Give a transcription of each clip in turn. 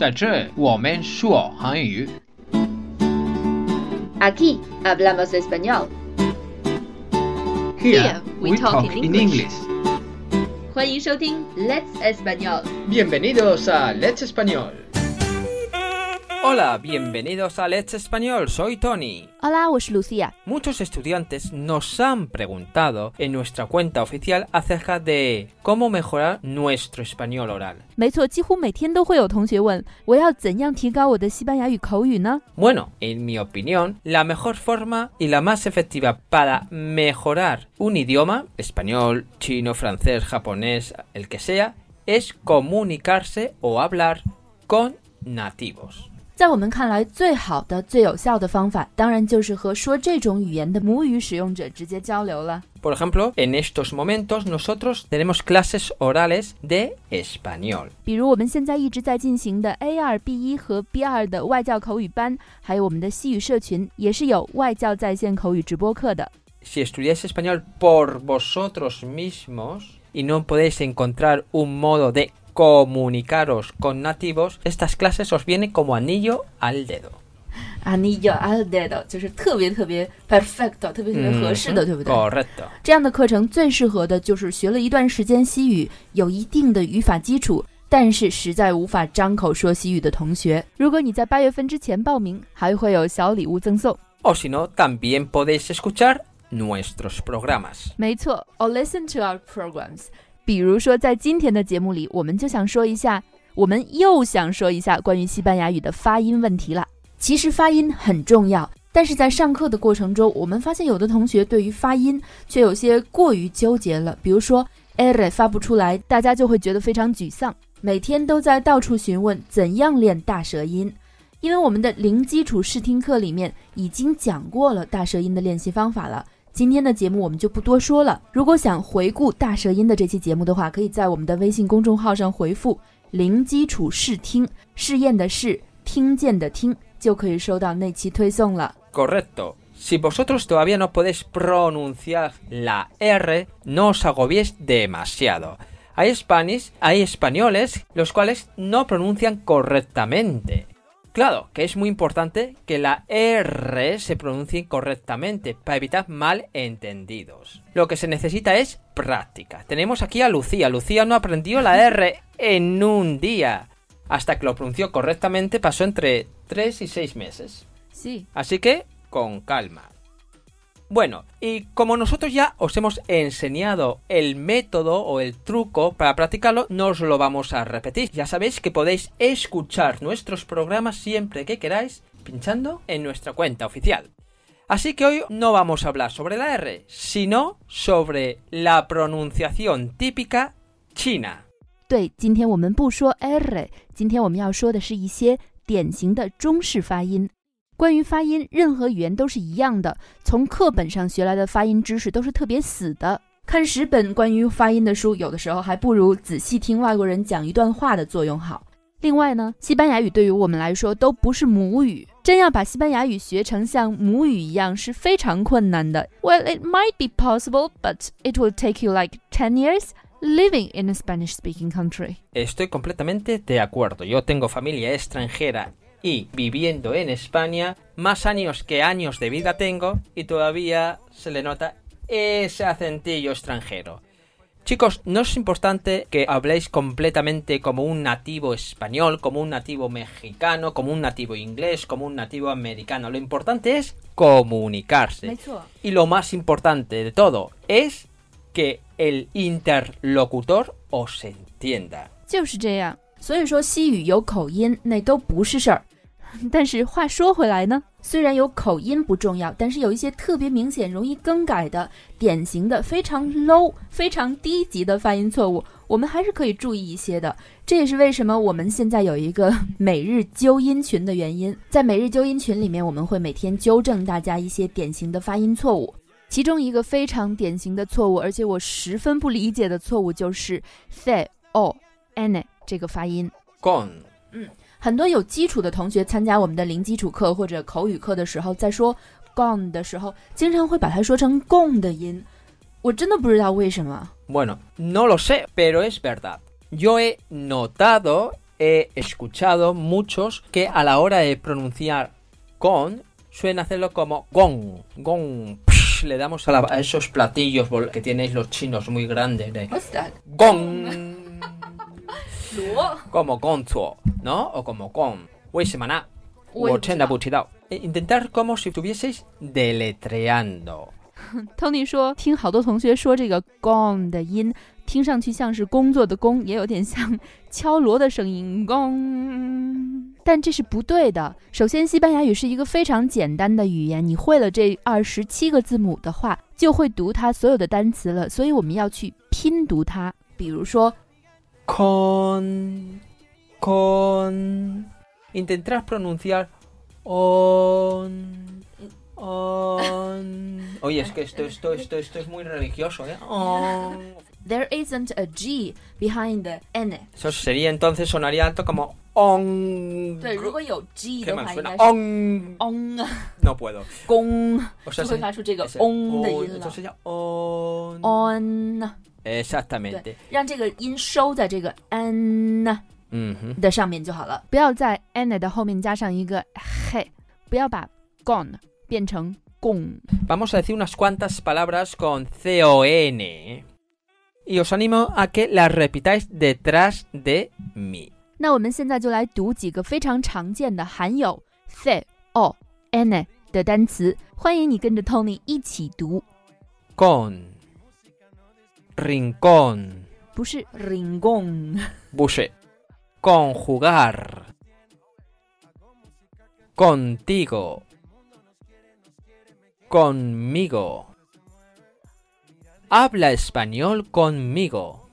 在这我们说韩语。 Aquí hablamos español. Here we talk in English. 欢迎收听 Let's Español。 Bienvenidos a Let's Español. Hola, bienvenidos a Let's Español, soy Tony. Hola, soy Lucía. Muchos estudiantes nos han preguntado en nuestra cuenta oficial acerca de cómo mejorar nuestro español oral. Bueno, en mi opinión, la mejor forma y la más efectiva para mejorar un idioma, español, chino, francés, japonés, el que sea, es comunicarse o hablar con nativos. 在我们看来，最好的、最有效的方法，当然就是和说这种语言的母语使用者直接交流了。Por ejemplo, en estos momentos nosotros tenemos clases orales de español. 比如我们现在一直在进行的 A 二、B 一和 B 二的外教口语班，还有我们的西语社群，也是有外教在线口语直播课的。Si estudiáis español por vosotros mismos y no podéis encontrar un modo de comunicaros con nativos, estas clases os vienen como anillo al dedo. Anillo al dedo 就是特别特别 perfect，特别特别合适的，对不对？ Correcto. 这样的课程最适合的就是学了一段时间西语，有一定的语法基础，但是实在无法张口说西语的同学。如果你在八月份之前报名，还会有小礼物赠送。 O si no, también podéis escuchar nuestros programas. 没错，or listen to our programs。 比如说，在今天的节目里，我们就想说一下，我们又想说一下关于西班牙语的发音问题了。其实发音很重要，但是在上课的过程中，我们发现有的同学对于发音却有些过于纠结了。比如说，er 发不出来，大家就会觉得非常沮丧，每天都在到处询问怎样练大舌音。因为我们的零基础试听课里面已经讲过了大舌音的练习方法了。今天的节目我们就不多说了。如果想回顾大舌音的这期节目的话，可以在我们的微信公众号上回复“零基础试听”，试验的试，听见的听，就可以收到那期推送了。Correcto. Si vosotros todavía no podéis pronunciar la R, no os agobiéis demasiado. Hay, Spanish, hay españoles los cuales no pronuncian correctamente. Claro, que es muy importante que la R se pronuncie correctamente para evitar malentendidos. Lo que se necesita es práctica. Tenemos aquí a Lucía. Lucía no aprendió la R en un día. Hasta que lo pronunció correctamente pasó entre 3 y 6 meses. Sí. Así que, con calma. Bueno, y como nosotros ya os hemos enseñado el método o el truco para practicarlo, no os lo vamos a repetir. Ya sabéis que podéis escuchar nuestros programas siempre que queráis pinchando en nuestra cuenta oficial. Así que hoy no vamos a hablar sobre la R, sino sobre la pronunciación típica china. 对，今天我们不说 r，今天我们要说的是一些典型的中式发音。 关于发音，任何语言都是一样的，从课本上学来的发音知识都是特别死的。看十本关于发音的书，有的时候还不如仔细听外国人讲一段话的作用好。另外呢，西班牙语对于我们来说都不是母语，真要把西班牙语学成像母语一样是非常困难的。Well, it might be possible, but it will take you like ten years living in a Spanish-speaking country. Estoy completamente de acuerdo. Yo tengo familia extranjera y viviendo en España, más años que años de vida tengo y todavía se le nota ese acentillo extranjero. Chicos, no es importante que habléis completamente como un nativo español, como un nativo mexicano, como un nativo inglés, como un nativo americano. Lo importante es comunicarse. 没错。 Y lo más importante de todo es que el interlocutor os entienda. 就是这样。所以说西语有口音那都不是事儿。 但是话说回来呢，虽然有口音不重要，但是有一些特别明显、容易更改的、典型的、非常 low、非常低级的发音错误，我们还是可以注意一些的。这也是为什么我们现在有一个 每日纠音群的原因。在每日纠音群里面，我们会每天纠正大家一些典型的发音错误。其中一个非常典型的错误，而且我十分不理解的错误就是 “say o n 这个发音。Con. 很多有基础的同学参加我们的零基础课或者口语课的时候，在说 gone 的时候，经常会把它说成 gone 的音。我真的不知道为什么。Bueno, no lo sé, pero es verdad. Yo he notado he escuchado muchos que a la hora de pronunciar con suelen hacerlo como gong, gong. psh, le damos a, la- a esos platillos que tenéis los chinos muy grandes de What's that？gong, 螺。como gonzuo, ¿no? O como gong. 为什么呢？我也不知道。我真的不知道。Eh, Intentar como si estuvieseis deletreando. Tony 说，听好多同学说这个 gong 的音，听上去像是工作的工，也有点像敲锣的声音 gong，但这是不对的。首先，西班牙语是一个非常简单的语言，你会了这二十七个字母的话，就会读它所有的单词了。所以我们要去拼读它，比如说 Con. Con. Intentar pronunciar. On. On. Oye, es que esto, esto, esto, esto es muy religioso, ¿eh? On. there isn't a G behind the n。 Eso sería entonces, sonaría alto como on. 对，如果有 G Qué 的 mal 话，应 suena. 该是 on. on No puedo. 公， O 就 sea, 会 se- 发出这个 ese- on 的 on, 音了 Entonces。sería on. on。 Exactamente. 让这个音收在这个 n Ujú. 的上面就好了，不要在 n 的后面加上一个 he，不要把 gone 变成 gong。Vamos a decir unas cuantas palabras con C-O-N. Y os animo a que las repitáis detrás de mí. 那我们现在就来读几个非常常见的含有 the o n 的单词，欢迎你跟着 Tony 一起读，Con. Rincón. 不是 ringong，Buse. Conjugar. Contigo. Conmigo. Habla español conmigo.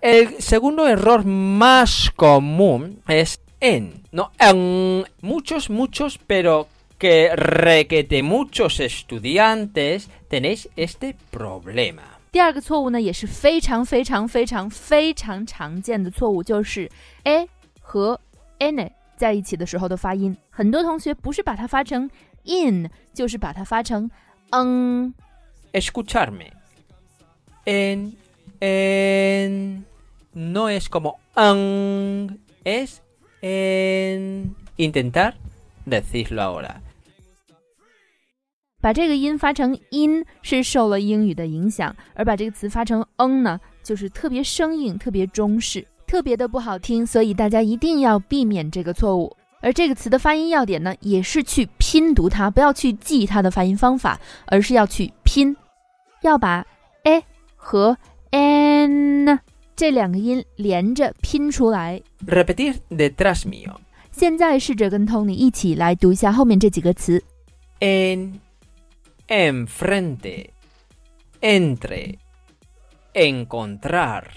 El segundo error más común es en, no en. Muchos, muchos, pero que requete muchos estudiantes tenéis este problema. 第二个错误呢，也是非常非常非常非常常见的错误，就是 a 和 n 在一起的时候的发音。很多同学不是把它发成 in，就是把它发成嗯。 escucharme. En, en, no es como an, es en. Intentar decirlo ahora. 把这个音发成音是受了英语的影响，而把这个词发成嗯呢，就是特别生硬、特别中式、特别的不好听，所以大家一定要避免这个错误。而这个词的发音要点呢，也是去拼读它，不要去记它的发音方法，而是要去拼，要把 a 和 n 这两个音连着拼出来。Repetir detrás mío. 现在试着跟 Tony 一起来读一下后面这几个词。En, enfrente, entre, encontrar.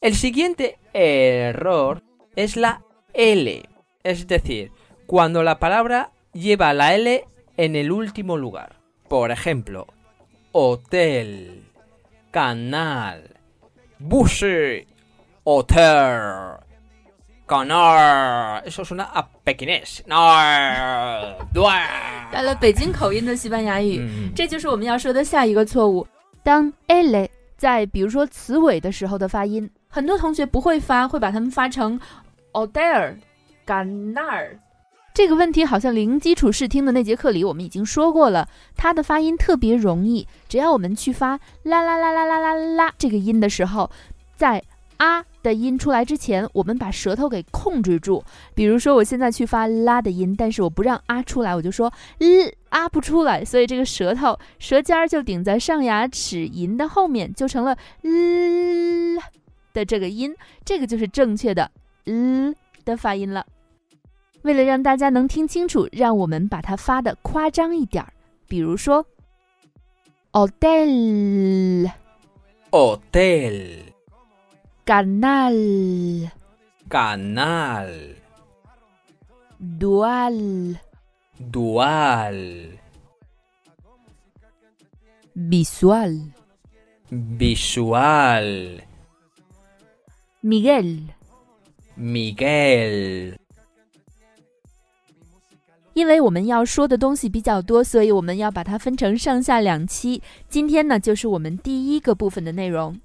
El siguiente error es la L, es decir, cuando la palabra lleva la L en el último lugar. Por ejemplo, hotel, canal, bus, hotel, canal. Eso suena a pequinés. No, 带了北京口音的西班牙语。嗯这就是我们要说的下一个错误。当 ele 在比如说词尾的时候的发音，很多同学不会发，会把它们发成 oder、ganar。这个问题好像零基础试听的那节课里我们已经说过了，它的发音特别容易，只要我们去发啦啦啦啦啦啦啦这个音的时候，在啊的音出来之前，我们把舌头给控制住。比如说，我现在去发啦的音，但是我不让啊出来，我就说 l 啊不出来，所以这个舌头舌尖儿就顶在上牙齿龈的后面，就成了 l 的这个音，这个就是正确的 l 的发音了。为了让大家能听清楚，让我们把它发的夸张一点儿，比如说 hotel、Hotel, canal、canal, dual、dual, visual、visual, Miguel。Miguel. 因为我们要说的东西比较多，所以我们要把它分成上下两期。今天呢，就是我们第一个部分的内容。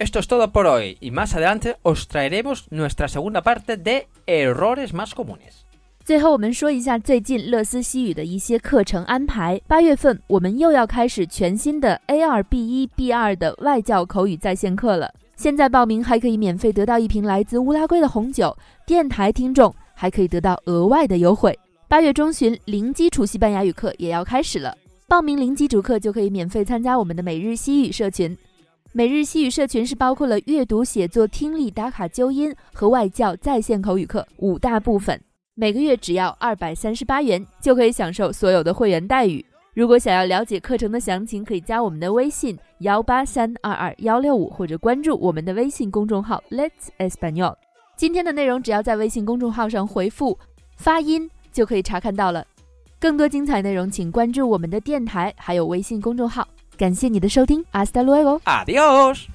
Esto es todo por hoy y más adelante os traeremos nuestra segunda parte de errores más comunes. 最后，我们说一下最近乐思西语的一些课程安排。八月份，我们又要开始全新的 A 二 B 一 B 二的外教口语在线课了。现在报名还可以免费得到一瓶来自乌拉圭的红酒，电台听众还可以得到额外的优惠。八月中旬，零基础西班牙语课也要开始了。报名零基础课就可以免费参加我们的每日西语社群。每日西语社群是包括了阅读、写作、听力、打卡、纠音和外教在线口语课五大部分。每个月只要二百三十八元，就可以享受所有的会员待遇。如果想要了解课程的详情，可以加我们的微信幺八三二二幺六五，或者关注我们的微信公众号 Let's Espanol。今天的内容只要在微信公众号上回复发音就可以查看到了。更多精彩内容，请关注我们的电台还有微信公众号。Gracias por su atención. Hasta luego. Adiós.